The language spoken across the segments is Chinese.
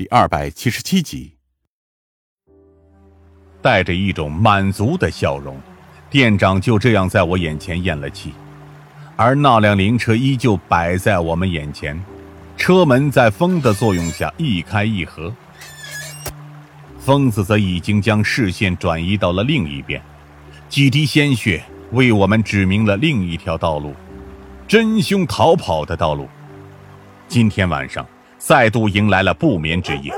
第二百七十七集，带着一种满足的笑容，店长就这样在我眼前咽了气，而那辆灵车依旧摆在我们眼前，车门在风的作用下一开一合。疯子则已经将视线转移到了另一边，几滴鲜血为我们指明了另一条道路，真凶逃跑的道路。今天晚上。再度迎来了不眠之夜。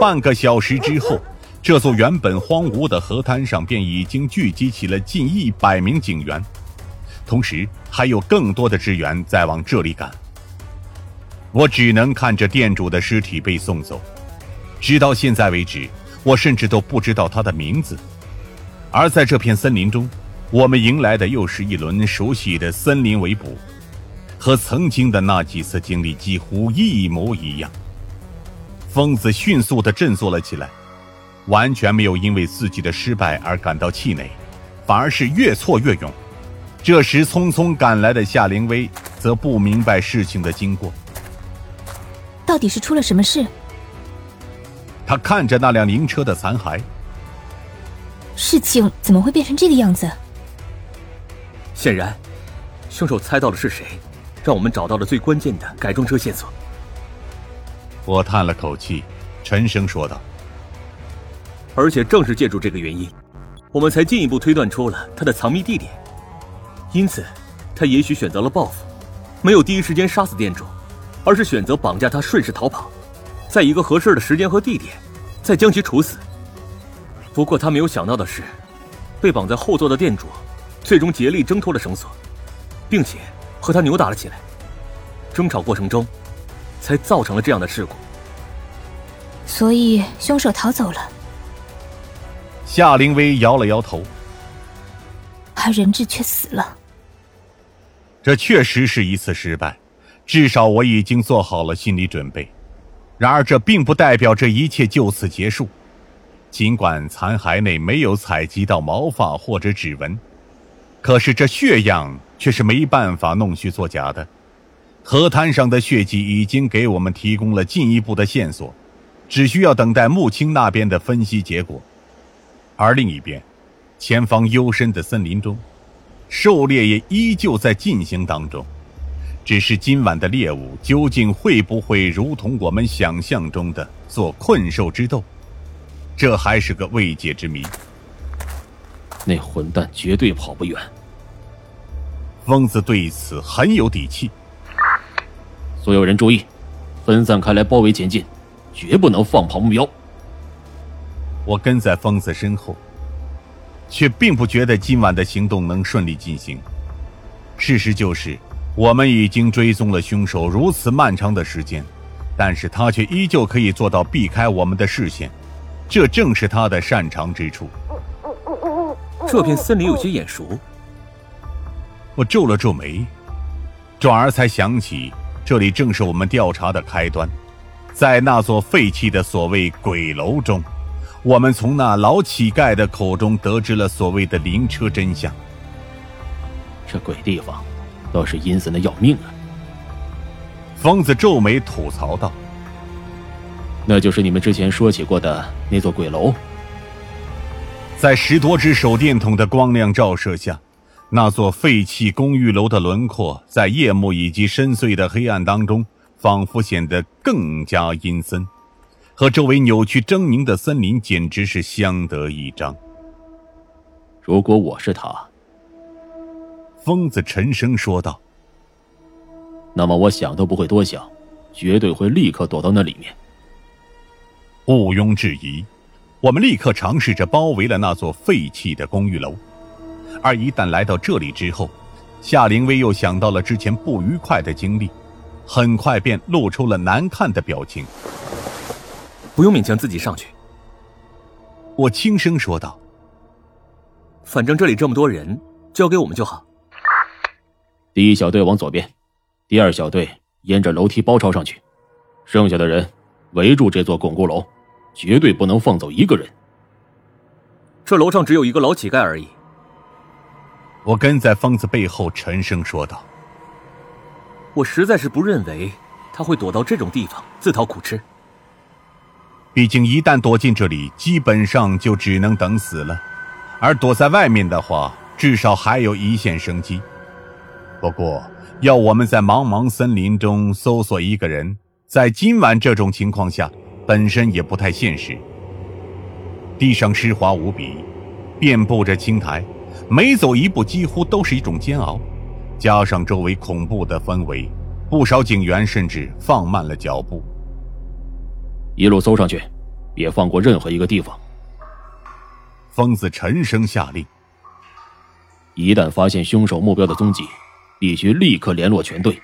半个小时之后，这座原本荒芜的河滩上便已经聚集起了近一百名警员，同时还有更多的支援在往这里赶。我只能看着店主的尸体被送走，直到现在为止，我甚至都不知道他的名字。而在这片森林中，我们迎来的又是一轮熟悉的森林围捕。和曾经的那几次经历几乎一模一样。疯子迅速的振作了起来，完全没有因为自己的失败而感到气馁，反而是越挫越勇。这时，匆匆赶来的夏灵薇则不明白事情的经过，到底是出了什么事？他看着那辆灵车的残骸，事情怎么会变成这个样子？显然，凶手猜到了是谁。让我们找到了最关键的改装车线索。我叹了口气，沉声说道：“而且正是借助这个原因，我们才进一步推断出了他的藏匿地点。因此，他也许选择了报复，没有第一时间杀死店主，而是选择绑架他顺势逃跑，在一个合适的时间和地点，再将其处死。不过他没有想到的是，被绑在后座的店主，最终竭力挣脱了绳索，并且。”和他扭打了起来，争吵过程中，才造成了这样的事故。所以凶手逃走了。夏灵薇摇了摇头，而人质却死了。这确实是一次失败，至少我已经做好了心理准备。然而，这并不代表这一切就此结束。尽管残骸内没有采集到毛发或者指纹，可是这血样。却是没办法弄虚作假的。河滩上的血迹已经给我们提供了进一步的线索，只需要等待穆青那边的分析结果。而另一边，前方幽深的森林中，狩猎也依旧在进行当中。只是今晚的猎物究竟会不会如同我们想象中的做困兽之斗，这还是个未解之谜。那混蛋绝对跑不远。疯子对此很有底气。所有人注意，分散开来包围前进，绝不能放跑目标。我跟在疯子身后，却并不觉得今晚的行动能顺利进行。事实就是，我们已经追踪了凶手如此漫长的时间，但是他却依旧可以做到避开我们的视线，这正是他的擅长之处。这片森林有些眼熟。我皱了皱眉，转而才想起，这里正是我们调查的开端。在那座废弃的所谓鬼楼中，我们从那老乞丐的口中得知了所谓的灵车真相。这鬼地方，倒是阴森的要命啊！疯子皱眉吐槽道：“那就是你们之前说起过的那座鬼楼。”在十多只手电筒的光亮照射下。那座废弃公寓楼的轮廓，在夜幕以及深邃的黑暗当中，仿佛显得更加阴森，和周围扭曲狰狞的森林简直是相得益彰。如果我是他，疯子沉声说道：“那么我想都不会多想，绝对会立刻躲到那里面。”毋庸置疑，我们立刻尝试着包围了那座废弃的公寓楼。而一旦来到这里之后，夏灵薇又想到了之前不愉快的经历，很快便露出了难看的表情。不用勉强自己上去，我轻声说道：“反正这里这么多人，交给我们就好。”第一小队往左边，第二小队沿着楼梯包抄上去，剩下的人围住这座巩固楼，绝对不能放走一个人。这楼上只有一个老乞丐而已。我跟在疯子背后，沉声说道：“我实在是不认为他会躲到这种地方自讨苦吃。毕竟一旦躲进这里，基本上就只能等死了。而躲在外面的话，至少还有一线生机。不过，要我们在茫茫森林中搜索一个人，在今晚这种情况下，本身也不太现实。地上湿滑无比，遍布着青苔，每走一步几乎都是一种煎熬。加上周围恐怖的氛围，不少警员甚至放慢了脚步。一路搜上去，别放过任何一个地方。疯子沉声下令：“一旦发现凶手目标的踪迹，必须立刻联络全队。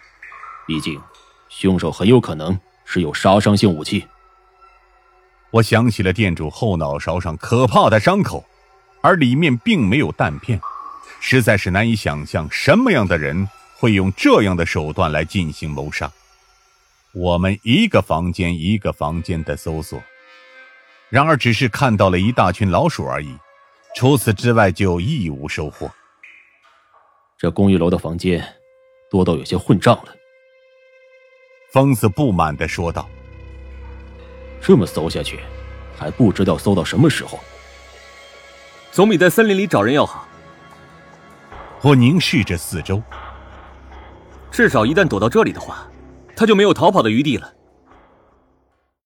毕竟，凶手很有可能是有杀伤性武器。”我想起了店主后脑勺上可怕的伤口，而里面并没有弹片，实在是难以想象什么样的人会用这样的手段来进行谋杀。我们一个房间一个房间的搜索。然而，只是看到了一大群老鼠而已，除此之外就一无收获。这公寓楼的房间多到有些混账了。疯子不满的说道：“这么搜下去，还不知道搜到什么时候。总比在森林里找人要好。”我凝视着四周，至少一旦躲到这里的话，他就没有逃跑的余地了。